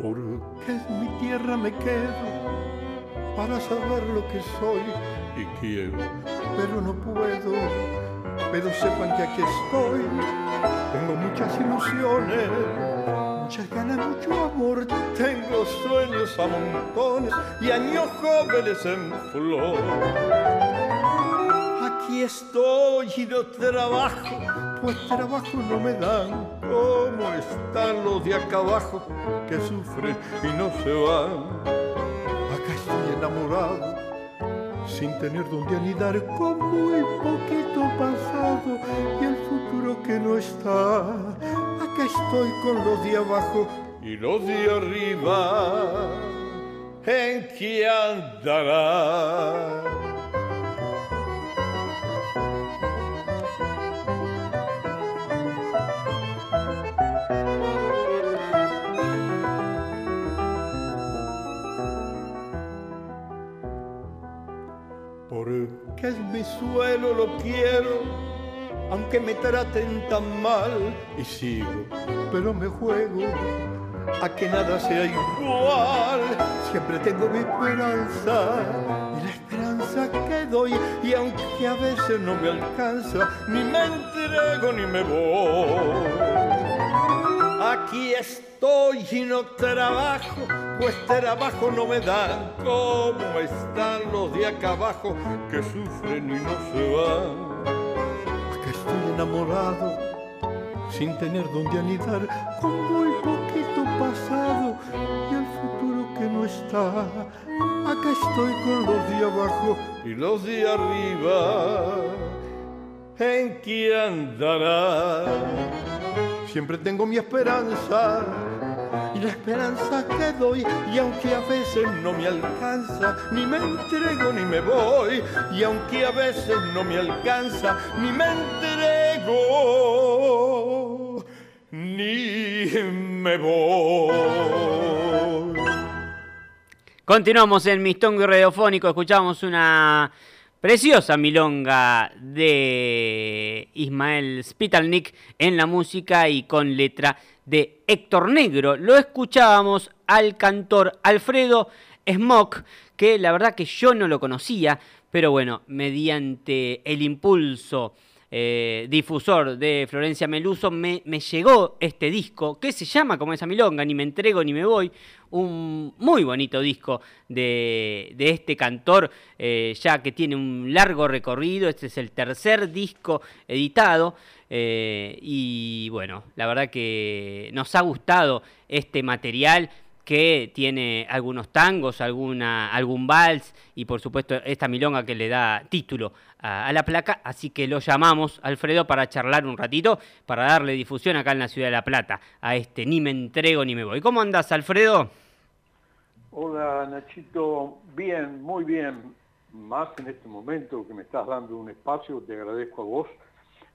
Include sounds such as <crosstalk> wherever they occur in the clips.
Porque en mi tierra me quedo para saber lo que soy y quiero, pero no puedo. Pero sepan que aquí estoy, tengo muchas ilusiones, muchas ganas, mucho amor, tengo sueños a montones y años jóvenes en flor. Estoy y no trabajo, pues trabajo no me dan. ¿Cómo están los de acá abajo que sufren y no se van? Acá estoy enamorado, sin tener donde anidar, con muy poquito pasado y el futuro que no está. Acá estoy con los de abajo y los de arriba. ¿En qué andará? Porque es mi suelo, lo quiero, aunque me traten tan mal. Y sigo, pero me juego a que nada sea igual. Siempre tengo mi esperanza y la esperanza que doy. Y aunque a veces no me alcanza, ni me entrego ni me voy. Aquí estoy y no trabajo, pues trabajo no me dan. ¿Cómo están los de acá abajo que sufren y no se van? Acá estoy enamorado, sin tener donde anidar, con muy poquito pasado y el futuro que no está. Acá estoy con los de abajo y los de arriba. ¿En qué andará? Siempre tengo mi esperanza y la esperanza que doy y aunque a veces no me alcanza, ni me entrego ni me voy y aunque a veces no me alcanza, ni me entrego ni me voy. Continuamos en Mistongo Radiofónico, escuchamos una Preciosa milonga de Ismael Spitalnik en la música y con letra de Héctor Negro. Lo escuchábamos al cantor Alfredo Smock, que la verdad que yo no lo conocía, pero bueno, mediante el impulso eh, difusor de Florencia Meluso, me, llegó este disco que se llama como esa milonga, ni me entrego ni me voy, un muy bonito disco de, este cantor, eh, ya que tiene un largo recorrido, este es el tercer disco editado. Eh, y bueno, la verdad que nos ha gustado este material que tiene algunos tangos, alguna, algún vals y por supuesto esta milonga que le da título a, la placa, así que lo llamamos Alfredo para charlar un ratito, para darle difusión acá en la ciudad de La Plata a este Ni me entrego ni me voy. ¿Cómo andas Alfredo? Hola Nachito, bien, muy bien, más en este momento que me estás dando un espacio, te agradezco a vos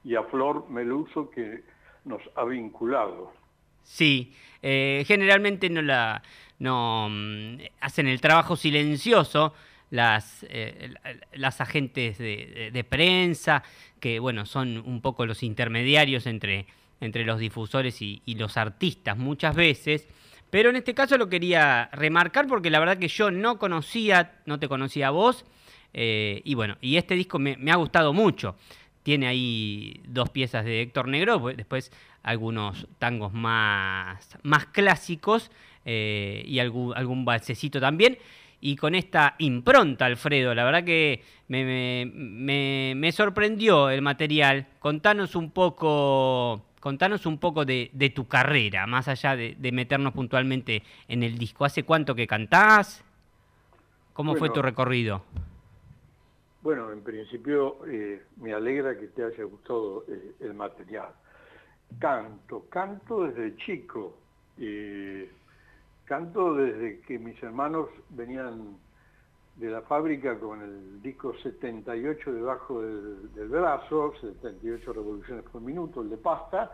y a Flor Meluso que nos ha vinculado. Sí, eh, generalmente no la no mm, hacen el trabajo silencioso las, eh, las agentes de, prensa, que bueno, son un poco los intermediarios entre, entre los difusores y, los artistas muchas veces. Pero en este caso lo quería remarcar porque la verdad que yo no conocía, no te conocía a vos, eh, y bueno, y este disco me, me ha gustado mucho. Tiene ahí dos piezas de Héctor Negro, pues, después algunos tangos más, más clásicos eh, y algún, algún balsecito también. Y con esta impronta, Alfredo, la verdad que me, sorprendió el material. Contanos un poco, contanos un poco de, tu carrera, más allá de, meternos puntualmente en el disco. ¿Hace cuánto que cantás? ¿Cómo fue tu recorrido? Bueno, en principio eh, me alegra que te haya gustado eh, el material. Canto, canto desde chico. canto desde que mis hermanos venían de la fábrica con el disco 78 debajo del, del brazo, 78 revoluciones por minuto, el de pasta.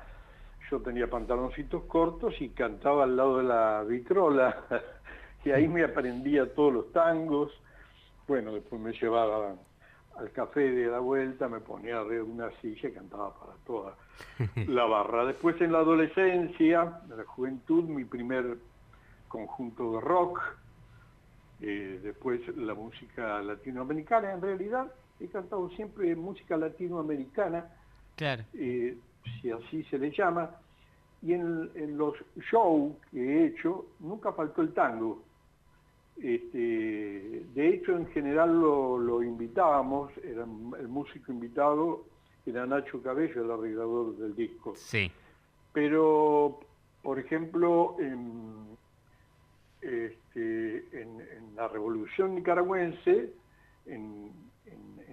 Yo tenía pantaloncitos cortos y cantaba al lado de la vitrola. <laughs> y ahí me aprendía todos los tangos. Bueno, después me llevaban al café de la vuelta, me ponía arriba de una silla y cantaba para toda <laughs> la barra. Después en la adolescencia, en la juventud, mi primer conjunto de rock, eh, después la música latinoamericana, en realidad he cantado siempre música latinoamericana, claro. Eh, si así se le llama, y en, los shows que he hecho nunca faltó el tango. Este, de hecho, en general lo, invitábamos, era el músico invitado era Nacho Cabello, el arreglador del disco. Sí. Pero, por ejemplo, en, este, en, la revolución nicaragüense, en,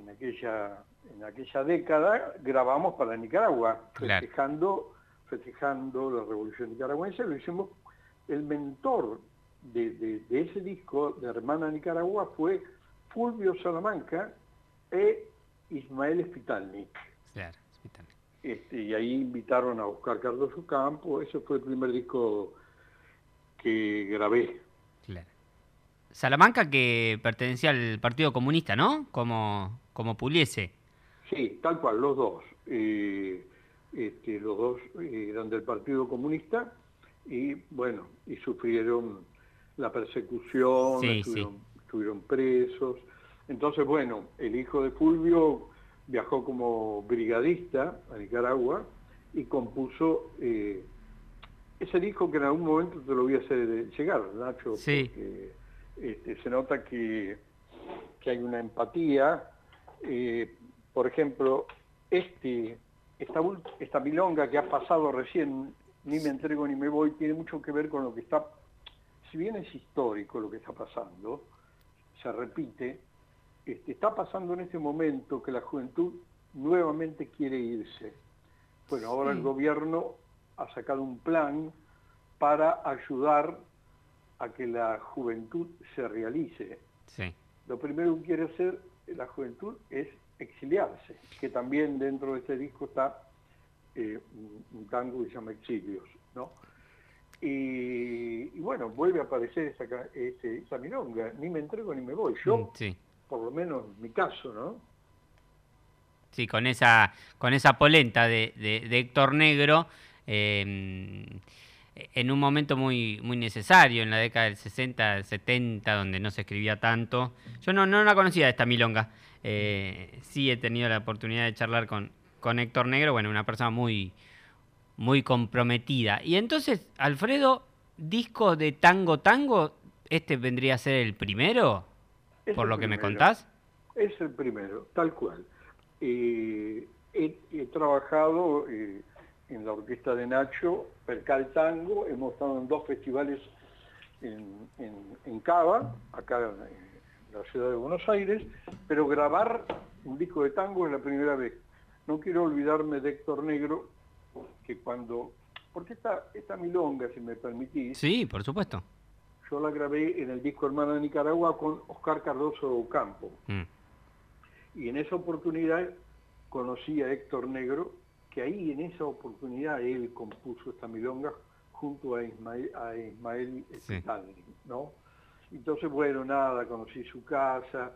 aquella, en aquella década, grabamos para Nicaragua, festejando, festejando la revolución nicaragüense, lo hicimos, el mentor de, ese disco de Hermana Nicaragua fue Fulvio Salamanca e Ismael Spitalnik. Claro, este, y ahí invitaron a Oscar Cardoso Campo, ese fue el primer disco que grabé. Claro. Salamanca que pertenecía al Partido Comunista, ¿no? Como, como Puliese. Sí, tal cual, los dos. Eh, este, los dos eran del Partido Comunista y bueno, y sufrieron la persecución, estuvieron, presos. Entonces, bueno, el hijo de Fulvio viajó como brigadista a Nicaragua y compuso eh, ese disco que en algún momento te lo voy a hacer llegar, Nacho, sí. porque este, se nota que, que, hay una empatía. Eh, por ejemplo, este, esta, esta milonga que ha pasado recién, ni me entrego ni me voy, tiene mucho que ver con lo que está si bien es histórico lo que está pasando, se repite, este, está pasando en este momento que la juventud nuevamente quiere irse. Bueno, ahora el gobierno ha sacado un plan para ayudar a que la juventud se realice. Lo primero que quiere hacer la juventud es exiliarse, que también dentro de este disco está eh, un tango que se llama Exilios, ¿no? Y, bueno, vuelve a aparecer esa, esa milonga, ni me entrego ni me voy. Yo, mm, por lo menos en mi caso, ¿no? Sí, con esa, con esa polenta de, de, Héctor Negro, em, en un momento muy, muy necesario, en la década del 60, 70, donde no se escribía tanto. Yo no, no la conocía esta milonga. Eh, sí he tenido la oportunidad de charlar con, con Héctor Negro, bueno, una persona muy, muy comprometida. Y entonces, Alfredo, disco de tango tango, ¿este vendría a ser el primero? por lo que me contás. Es el primero, tal cual. Eh, he, trabajado eh, en la orquesta de Nacho, Percal Tango, hemos estado en dos festivales en, en, Cava, acá en la ciudad de Buenos Aires, pero grabar un disco de tango es la primera vez. No quiero olvidarme de Héctor Negro, que cuando... Porque esta, esta milonga, si me permitís... Sí, por supuesto. Yo la grabé en el disco Hermana de Nicaragua con Oscar Cardoso Ocampo. Mm. Y en esa oportunidad conocí a Héctor Negro, que ahí en esa oportunidad él compuso esta milonga junto a Ismael, a Ismael ¿no? Entonces, bueno, nada, conocí su casa,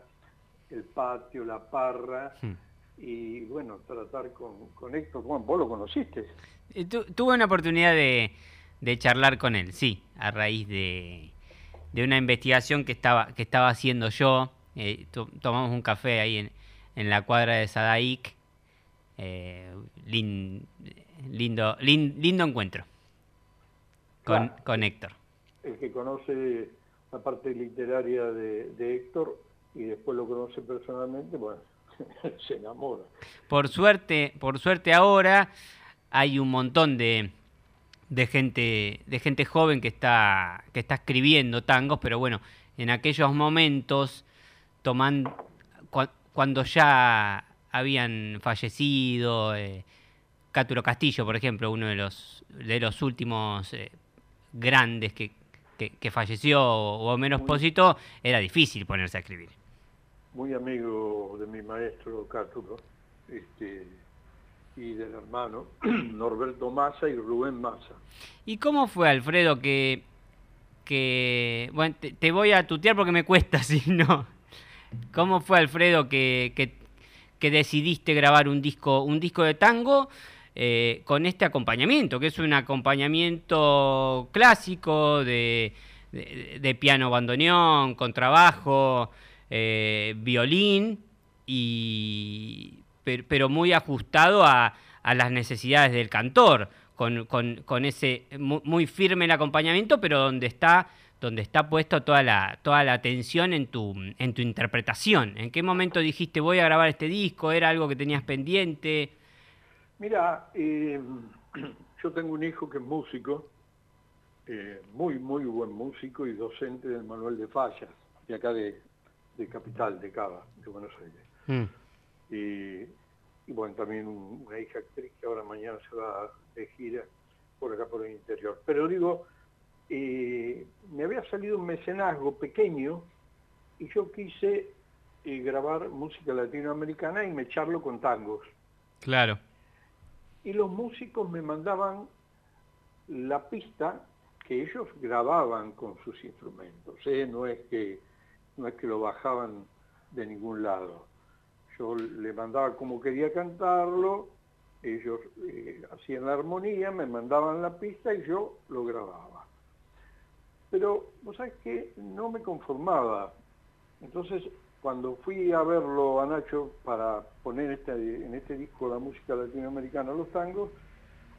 el patio, la parra, mm y bueno, tratar con, con Héctor, Juan, vos lo conociste. Eh, tuve una oportunidad de, charlar con él, sí, a raíz de, de, una investigación que estaba, que estaba haciendo yo. Eh, tomamos un café ahí en, en la cuadra de Sadaic. Eh, lindo, lindo encuentro con, con Héctor. El que conoce la parte literaria de, de Héctor y después lo conoce personalmente, bueno, <laughs> se enamora. Por suerte, por suerte ahora hay un montón de, de gente, de gente joven que está, que está escribiendo tangos, pero bueno, en aquellos momentos cuando ya habían fallecido, eh, Cáturo Castillo, por ejemplo, uno de los, de los últimos eh, grandes que, que, falleció o menos posito, era difícil ponerse a escribir muy amigo de mi maestro Cáturo, este, y del hermano <clears throat> Norberto Massa y Rubén Massa. ¿Y cómo fue, Alfredo, que, que bueno, te, voy a tutear porque me cuesta, <laughs> si no. ¿Cómo fue, Alfredo, que, que, decidiste grabar un disco, un disco de tango eh, con este acompañamiento, que es un acompañamiento clásico de de, piano bandoneón, contrabajo, eh, violín, y, pero, muy ajustado a, las necesidades del cantor, con, ese muy, firme el acompañamiento, pero donde está donde está puesto toda la, toda la atención en tu, en tu interpretación. ¿En qué momento dijiste voy a grabar este disco? ¿Era algo que tenías pendiente? Mira, eh, <clears throat> yo tengo un hijo que es músico, eh, muy, muy buen músico y docente del Manuel de Fallas, de acá de, Capital, de Cava, de Buenos Aires. Mm. Y, bueno, también una hija actriz que ahora mañana se va de gira por acá por el interior. Pero digo, eh, me había salido un mecenazgo pequeño y yo quise eh, grabar música latinoamericana y me echarlo con tangos. Claro. Y los músicos me mandaban la pista que ellos grababan con sus instrumentos, ¿eh? no, es que, no es que lo bajaban de ningún lado. Yo le mandaba como quería cantarlo, ellos eh, hacían la armonía, me mandaban la pista y yo lo grababa. Pero, vos sabés que no me conformaba. Entonces, cuando fui a verlo a Nacho para poner este, en este disco la música latinoamericana, los tangos,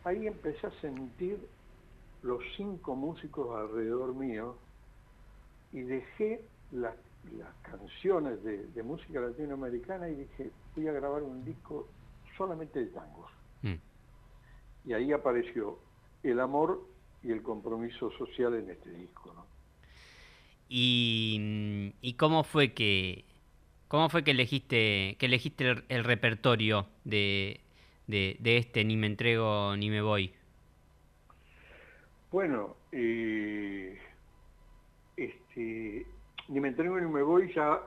ahí empecé a sentir los cinco músicos alrededor mío y dejé las, canciones de, música latinoamericana y dije, voy a grabar un disco solamente de tangos. Mm. Y ahí apareció el amor y el compromiso social en este disco. ¿Y, cómo fue que cómo fue que elegiste que elegiste el, repertorio de, de, de este Ni me entrego ni me voy? Bueno, eh, este, ni me entrego ni me voy, ya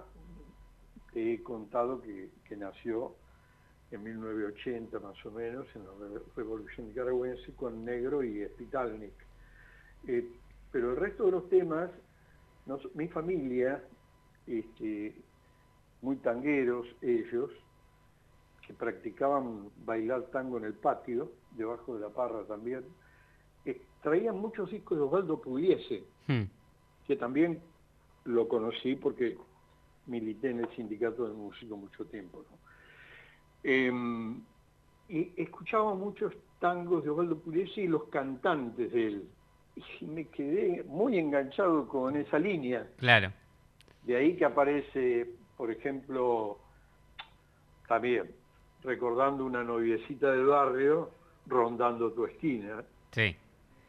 he contado que, nació en 1980 más o menos, en la Revolución Nicaragüense, con Negro y Spitalnik. Eh, pero el resto de los temas, mi familia, este, muy tangueros ellos, que practicaban bailar tango en el patio, debajo de la parra también, traían muchos discos de Osvaldo Pugliese, hmm. que también lo conocí porque milité en el sindicato de músicos mucho tiempo. Em, y escuchaba muchos tangos de Osvaldo Pugliese y los cantantes de él. Y me quedé muy enganchado con esa línea. Claro. De ahí que aparece, por ejemplo, también recordando una noviecita del barrio rondando tu esquina. Sí.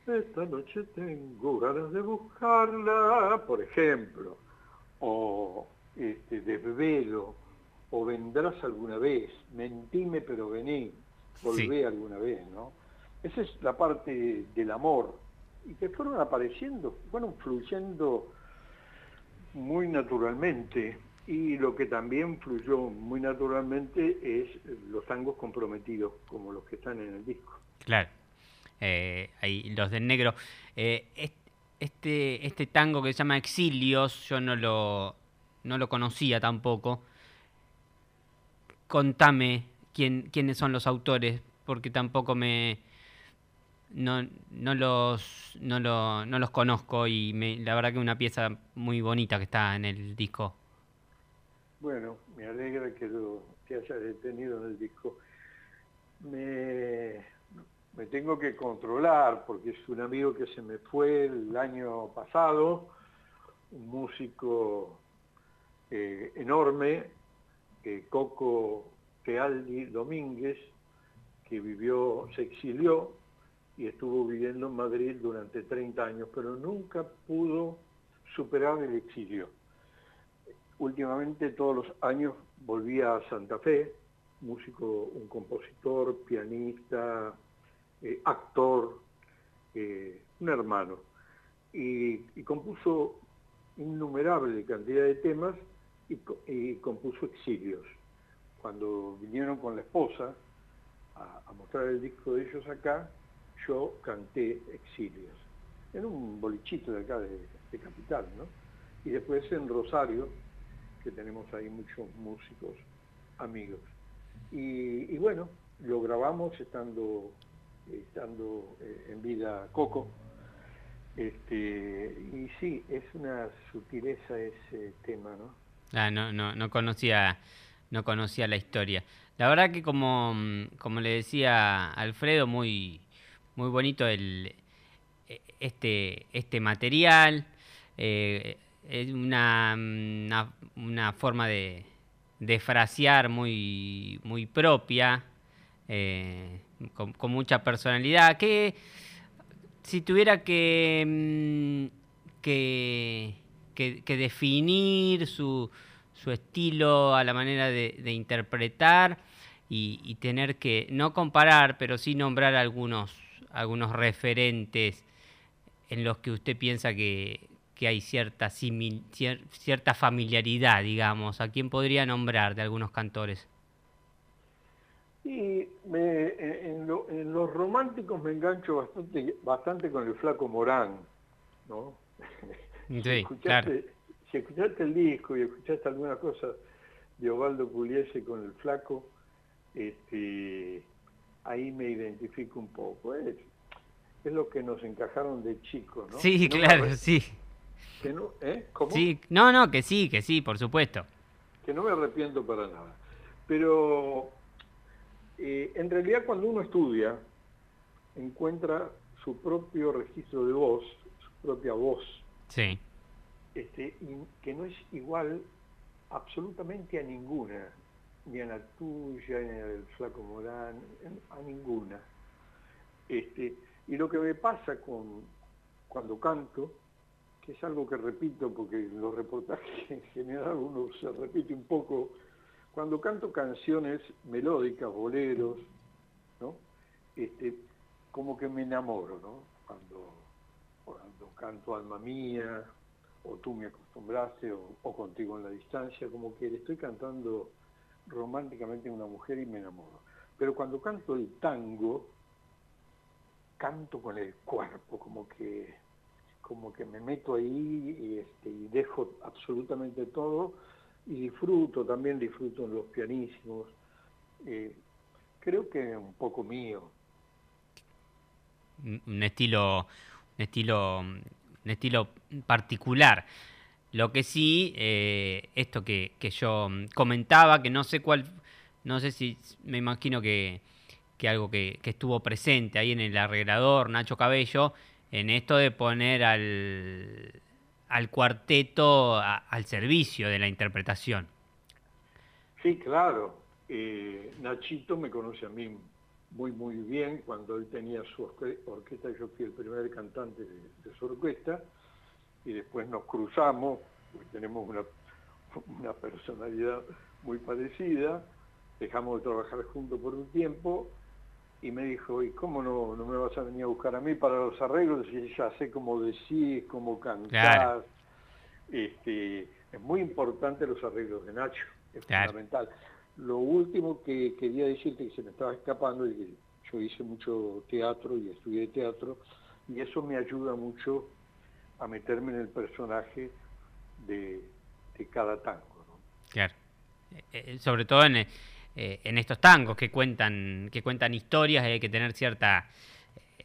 Esta noche tengo ganas de buscarla, por ejemplo, o este, desvelo, o vendrás alguna vez, mentime pero vení, volvé alguna vez, ¿no? Esa es la parte del amor, y que fueron apareciendo, fueron fluyendo muy naturalmente, y lo que también fluyó muy naturalmente es los tangos comprometidos, como los que están en el disco. Claro eh, ahí, los del negro. Eh, este, este tango que se llama Exilios, yo no lo, no lo conocía tampoco. Contame quién, quiénes son los autores, porque tampoco me... No, no, los, no, lo, no los conozco y la verdad que una pieza muy bonita que está en el disco. Bueno, me alegra que lo que hayas detenido en el disco. Me, me tengo que controlar porque es un amigo que se me fue el año pasado, un músico eh, enorme, eh, Coco Tealdi Domínguez, que vivió, se exilió y estuvo viviendo en Madrid durante 30 años, pero nunca pudo superar el exilio. Últimamente todos los años volvía a Santa Fe, músico, un compositor, pianista, eh, actor, eh, un hermano, y, compuso innumerable cantidad de temas y, compuso exilios. Cuando vinieron con la esposa a, mostrar el disco de ellos acá, yo canté exilios, en un bolichito de acá de, Capital, ¿no? Y después en Rosario, que tenemos ahí muchos músicos amigos. y, bueno, lo grabamos estando estando eh, en vida Coco. Este, y sí, es una sutileza ese tema, ¿no? Ah, no, no, no conocía, no conocía la historia. La verdad que como, como le decía Alfredo, muy, muy bonito el, este, este material. Eh, es una, una, forma de, de, frasear muy, muy propia, eh, con, mucha personalidad, que si tuviera que, mm, que, que, definir su, su, estilo a la manera de, interpretar y, tener que no comparar, pero sí nombrar algunos, algunos referentes en los que usted piensa que, que hay cierta, cierta familiaridad, digamos? ¿A quién podría nombrar de algunos cantores? Y en, los románticos me engancho bastante, bastante con el flaco Morán, ¿no? <laughs> Sí, si, escuchaste, si escuchaste el disco y escuchaste alguna cosa de Ovaldo Pugliese con el flaco, este, ahí me identifico un poco. Es, es lo que nos encajaron de chicos, ¿no? Sí, claro, sí no, ¿eh? ¿Cómo? Sí, no, no, que sí, que sí, por supuesto. Que no me arrepiento para nada. Pero eh, en realidad cuando uno estudia, encuentra su propio registro de voz, su propia voz. Sí. Este, que no es igual absolutamente a ninguna, ni a la tuya, ni a del Flaco Morán, a ninguna. Este, y lo que me pasa con cuando canto que es algo que repito porque en los reportajes <laughs> en general uno se repite un poco, cuando canto canciones melódicas, boleros, ¿no? Este, como que me enamoro, ¿no? Cuando, canto Alma Mía, o Tú me acostumbraste, o, Contigo en la distancia, como que le estoy cantando románticamente a una mujer y me enamoro. Pero cuando canto el tango, canto con el cuerpo, como que como que me meto ahí este, y dejo absolutamente todo y disfruto, también disfruto en los pianísimos. Eh, creo que es un poco mío. Un estilo, un estilo, un estilo particular. Lo que sí, eh, esto que, que, yo comentaba, que no sé cuál, no sé si me imagino que, que algo que, que estuvo presente ahí en el arreglador, Nacho Cabello, en esto de poner al, al cuarteto al servicio de la interpretación. Sí, claro. Eh, Nachito me conoce a mí muy, muy bien. Cuando él tenía su orquesta, yo fui el primer cantante de, su orquesta. Y después nos cruzamos, porque tenemos una, una personalidad muy parecida. Dejamos de trabajar juntos por un tiempo y me dijo, ¿y cómo no, no me vas a venir a buscar a mí para los arreglos? Y ya sé cómo decís, cómo cantar. Este, es muy importante los arreglos de Nacho, es fundamental. Lo último que quería decirte que se me estaba escapando, y yo hice mucho teatro y estudié teatro, y eso me ayuda mucho a meterme en el personaje de, cada tango. Claro, eh, eh, sobre todo en eh, en estos tangos que cuentan, que cuentan historias y hay que tener cierta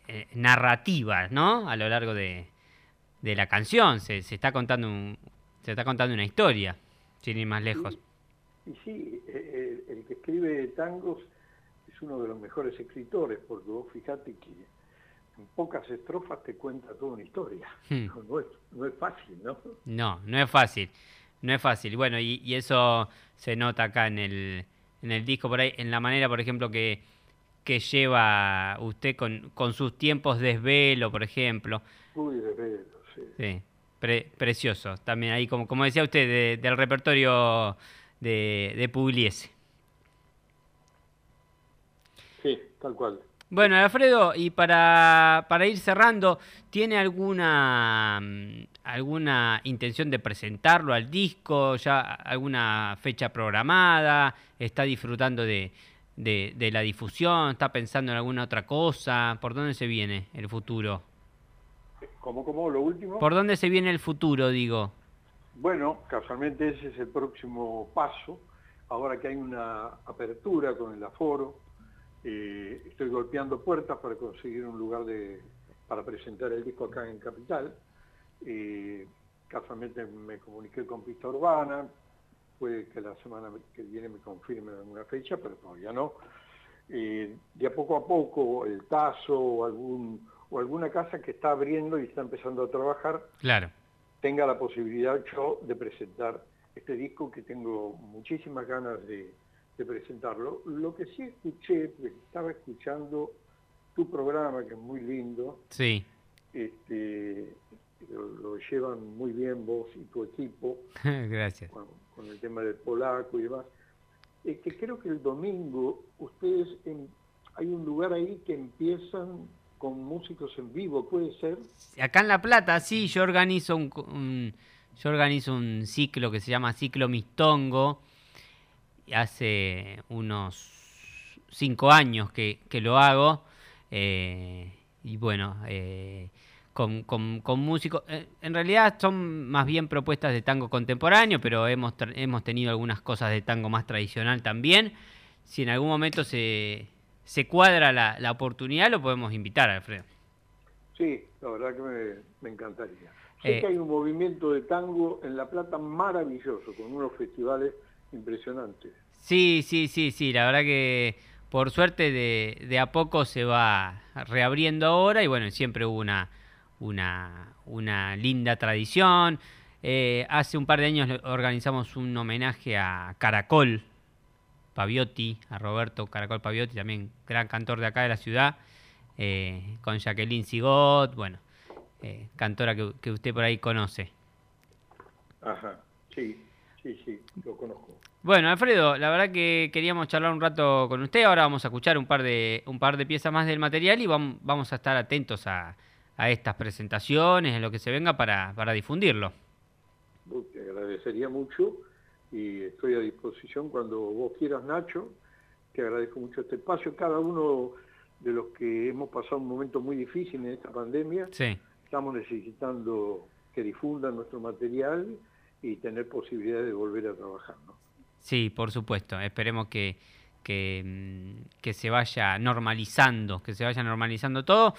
eh, narrativa, ¿no? A lo largo de, de la canción. Se, se, está contando se está contando una historia, sin ir más lejos. Y, sí, eh, el, que escribe tangos es uno de los mejores escritores, porque vos fíjate que en pocas estrofas te cuenta toda una historia. Hmm. No, es, no es fácil, ¿no? No, no es fácil. No es fácil. Bueno, y, y eso se nota acá en el, en el disco por ahí, en la manera, por ejemplo, que, que lleva usted con, con sus tiempos de desvelo, por ejemplo. Uy, desvelo, sí. Sí, precioso. También ahí, como, como decía usted, del repertorio de, de Pugliese. Sí, tal cual. Bueno, Alfredo, y para, para ir cerrando, ¿tiene alguna, alguna intención de presentarlo al disco? ¿Ya alguna fecha programada? ¿Está disfrutando de, de, la difusión? ¿Está pensando en alguna otra cosa? ¿Por dónde se viene el futuro? ¿Cómo, cómo? ¿Lo último? ¿Por dónde se viene el futuro, digo? Bueno, casualmente ese es el próximo paso. Ahora que hay una apertura con el aforo, eh, estoy golpeando puertas para conseguir un lugar de, para presentar el disco acá en Capital. Casualmente me comuniqué con Pista Urbana, puede que la semana que viene me confirmen alguna fecha, pero todavía no. de a poco a poco, el Tazo o, algún, o alguna casa que está abriendo y está empezando a trabajar, claro. tenga la posibilidad yo de presentar este disco que tengo muchísimas ganas de, presentarlo. Lo que sí escuché, pues estaba escuchando tu programa, que es muy lindo. Sí. Este, lo, llevan muy bien vos y tu equipo. <laughs> Gracias. Con, el tema del polaco y demás. que creo que el domingo ustedes, hay un lugar ahí que empiezan con músicos en vivo, ¿puede ser? Acá en La Plata, sí, yo organizo un, yo organizo un ciclo que se llama Ciclo Mistongo. Hace unos cinco años que, lo hago. Eh, y bueno, eh, con, con, músicos. Eh, en realidad son más bien propuestas de tango contemporáneo, pero hemos, hemos tenido algunas cosas de tango más tradicional también. Si en algún momento se, se cuadra la, la oportunidad, lo podemos invitar, Alfredo. Sí, la verdad que me, me encantaría. Sé eh, que hay un movimiento de tango en La Plata maravilloso, con unos festivales impresionantes. Sí, sí, sí, sí, la verdad que por suerte de, de a poco se va reabriendo ahora y bueno, siempre hubo una, una, una linda tradición. Eh, hace un par de años organizamos un homenaje a Caracol Paviotti, a Roberto Caracol Paviotti, también gran cantor de acá de la ciudad, eh, con Jacqueline Sigot, bueno, eh, cantora que, usted por ahí conoce. Ajá, sí, sí, sí, lo conozco. Bueno, Alfredo, la verdad que queríamos charlar un rato con usted. Ahora vamos a escuchar un par de, un par de piezas más del material y vamos, a estar atentos a, estas presentaciones, en lo que se venga para, para difundirlo. Te agradecería mucho y estoy a disposición cuando vos quieras, Nacho. Te agradezco mucho este espacio. Cada uno de los que hemos pasado un momento muy difícil en esta pandemia, sí estamos necesitando que difundan nuestro material y tener posibilidad de volver a trabajar. ¿no? Sí, por supuesto. Esperemos que, que, mm, se vaya normalizando, que se vaya normalizando todo.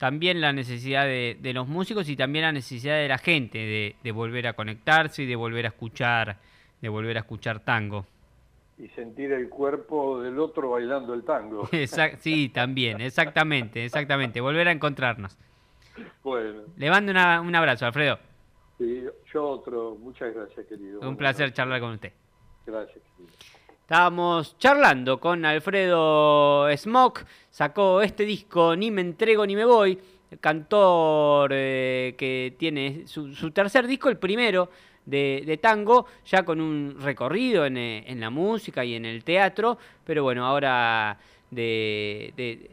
También la necesidad de, los músicos y también la necesidad de la gente de, volver a conectarse y de volver a escuchar, de volver a escuchar tango. Y sentir el cuerpo del otro bailando el tango. <laughs> sí, también, exactamente, exactamente. Volver a encontrarnos. Bueno. Le mando un abrazo, Alfredo. Sí, yo otro. Muchas gracias, querido. Un placer charlar con usted. Gracias, querido. Estábamos charlando con Alfredo Smock, sacó este disco Ni me entrego ni me voy, cantor eh, que tiene su, tercer disco, el primero de, tango, ya con un recorrido en, eh, la música y en el teatro, pero bueno, ahora de de,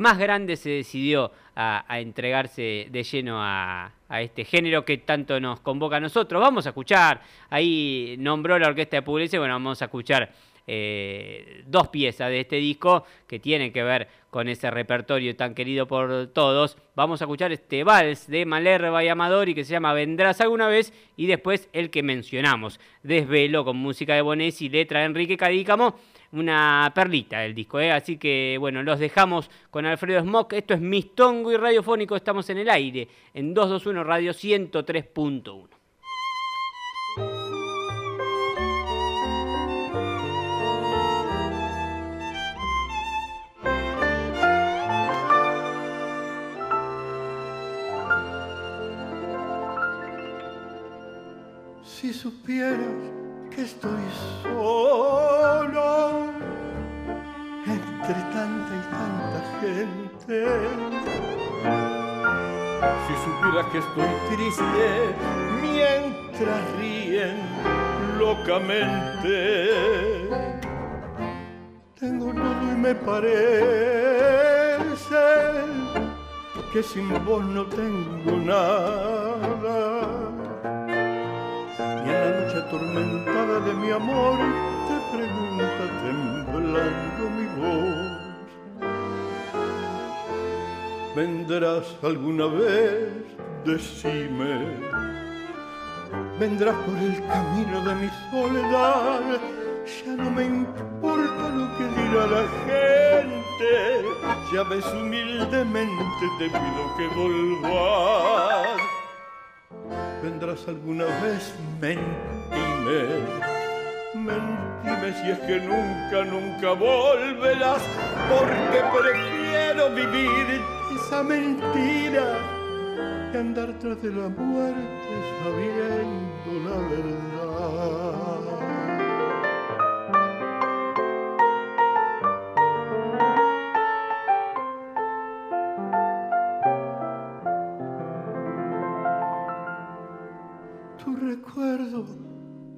más grande se decidió a, entregarse de lleno a, este género que tanto nos convoca a nosotros. Vamos a escuchar, ahí nombró la orquesta de Pugliese, bueno, vamos a escuchar eh, dos piezas de este disco que tienen que ver con ese repertorio tan querido por todos. Vamos a escuchar este vals de Malerva y Amadori que se llama Vendrás alguna vez y después el que mencionamos, Desvelo con música de Bones y letra de Enrique Cadícamo una perlita del disco. ¿eh? Así que bueno, los dejamos con Alfredo Smock. Esto es Mistongo y Radiofónico. Estamos en el aire en 221 Radio 103.1. Si supieras que estoy solo entre tanta y tanta gente. Si supieras que estoy triste mientras ríen locamente. Tengo todo y me parece que sin vos no tengo nada atormentada de mi amor, te pregunta temblando ¿Vendrás alguna vez? Decime. Vendrás por el camino de mi soledad. Ya no me importa lo que dirá la gente Ya ves humildemente te pido que volvas. Vendrás alguna vez, mentime. Mentime si es que nunca, nunca volverás, porque prefiero vivir esa mentira que andar tras de la muerte sabiendo la verdad.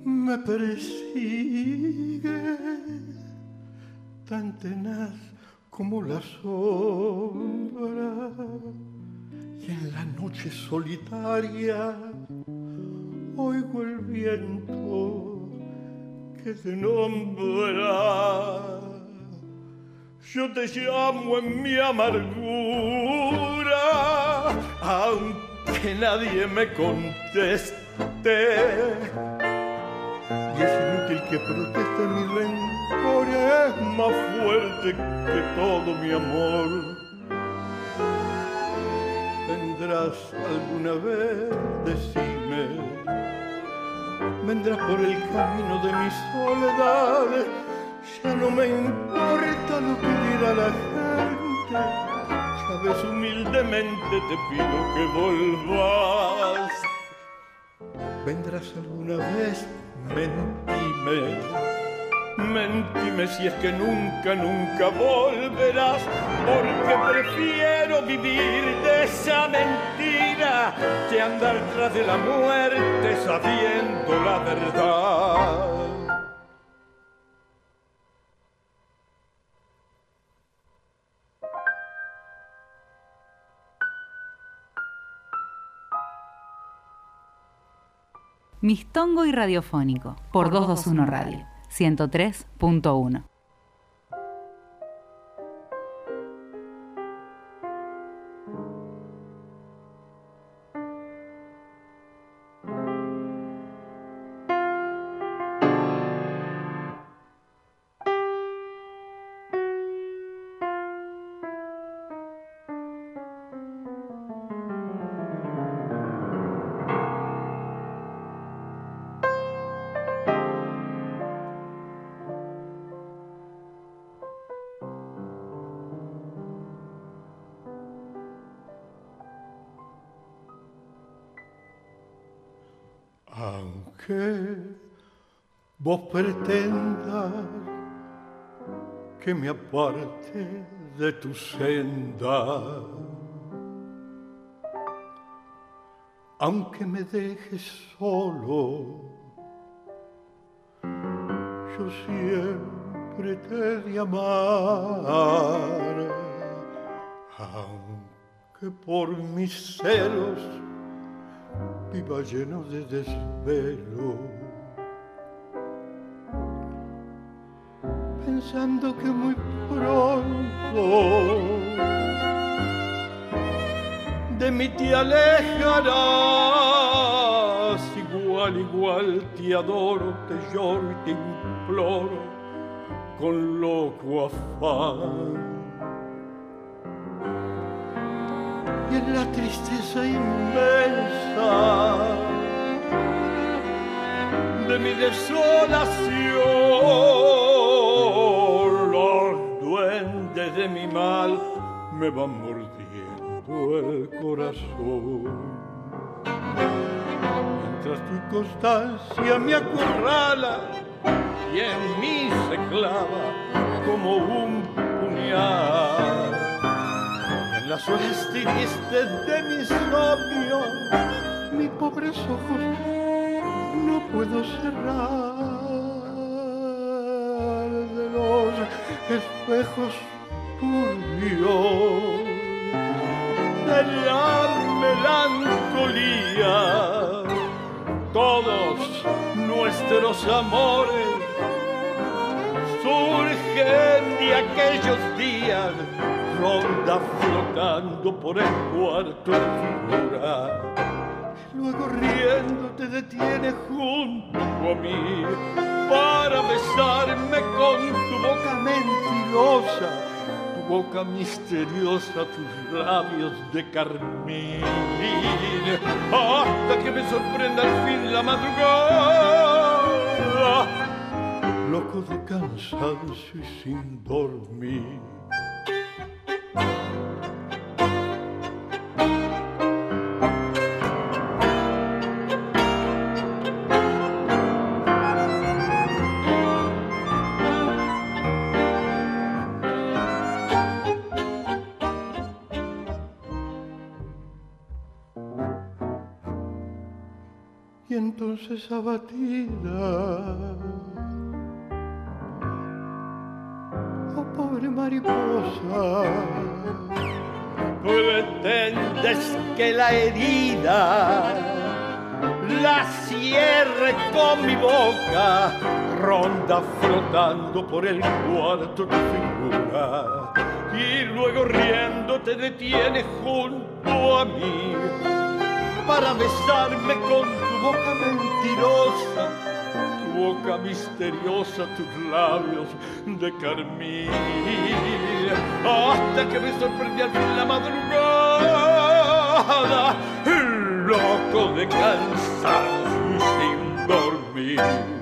Me persigue tan tenaz como la sombra. Y en la noche solitaria oigo el viento que te nombra. Yo te llamo en mi amargura aunque nadie me conteste que proteste mi rencor, es más fuerte que todo mi amor. Vendrás alguna vez, decime, vendrás por el camino de mi soledad, ya no me importa lo que dirá la gente, sabes humildemente te pido que volvas. Vendrás alguna vez, mentime, mentime si es que nunca, nunca volverás, porque prefiero vivir de esa mentira que andar tras de la muerte sabiendo la verdad. Mistongo y Radiofónico por 221 Radio 103.1. vos pretendas que me aparte de tu senda. Aunque me dejes solo, yo siempre te de amar, aunque por mis celos viva lleno de desvelo pensando que muy pronto de mí te alejarás. Igual, igual te adoro, te lloro y te imploro con loco afán. En la tristeza inmensa de mi desolación de mi mal me van mordiendo el corazón. Mientras tu constancia me acorrala y en mí se clava como un puñal. Tristes de mi insomnio, mis pobres ojos no puedo cerrar de los espejos turbio de la melancolía. Todos nuestros amores surgen de aquellos días, ronda flotando por el cuarto de figura. Luego riendo te detiene junto a mí para besarme con tu boca mentirosa boca misteriosa, tus labios de carmín, hasta que me sorprenda al fin la madrugada, loco de cansancio y sin dormir. Entonces abatida. Oh, pobre mariposa. Pretendes que la herida la cierre con mi boca, ronda flotando por el cuarto tu figura y luego riendo te detiene junto a mí para besarme con boca mentirosa, tu boca misteriosa, tus labios de carmín, hasta que me sorprendí al fin la madrugada, loco de cansancio sin dormir.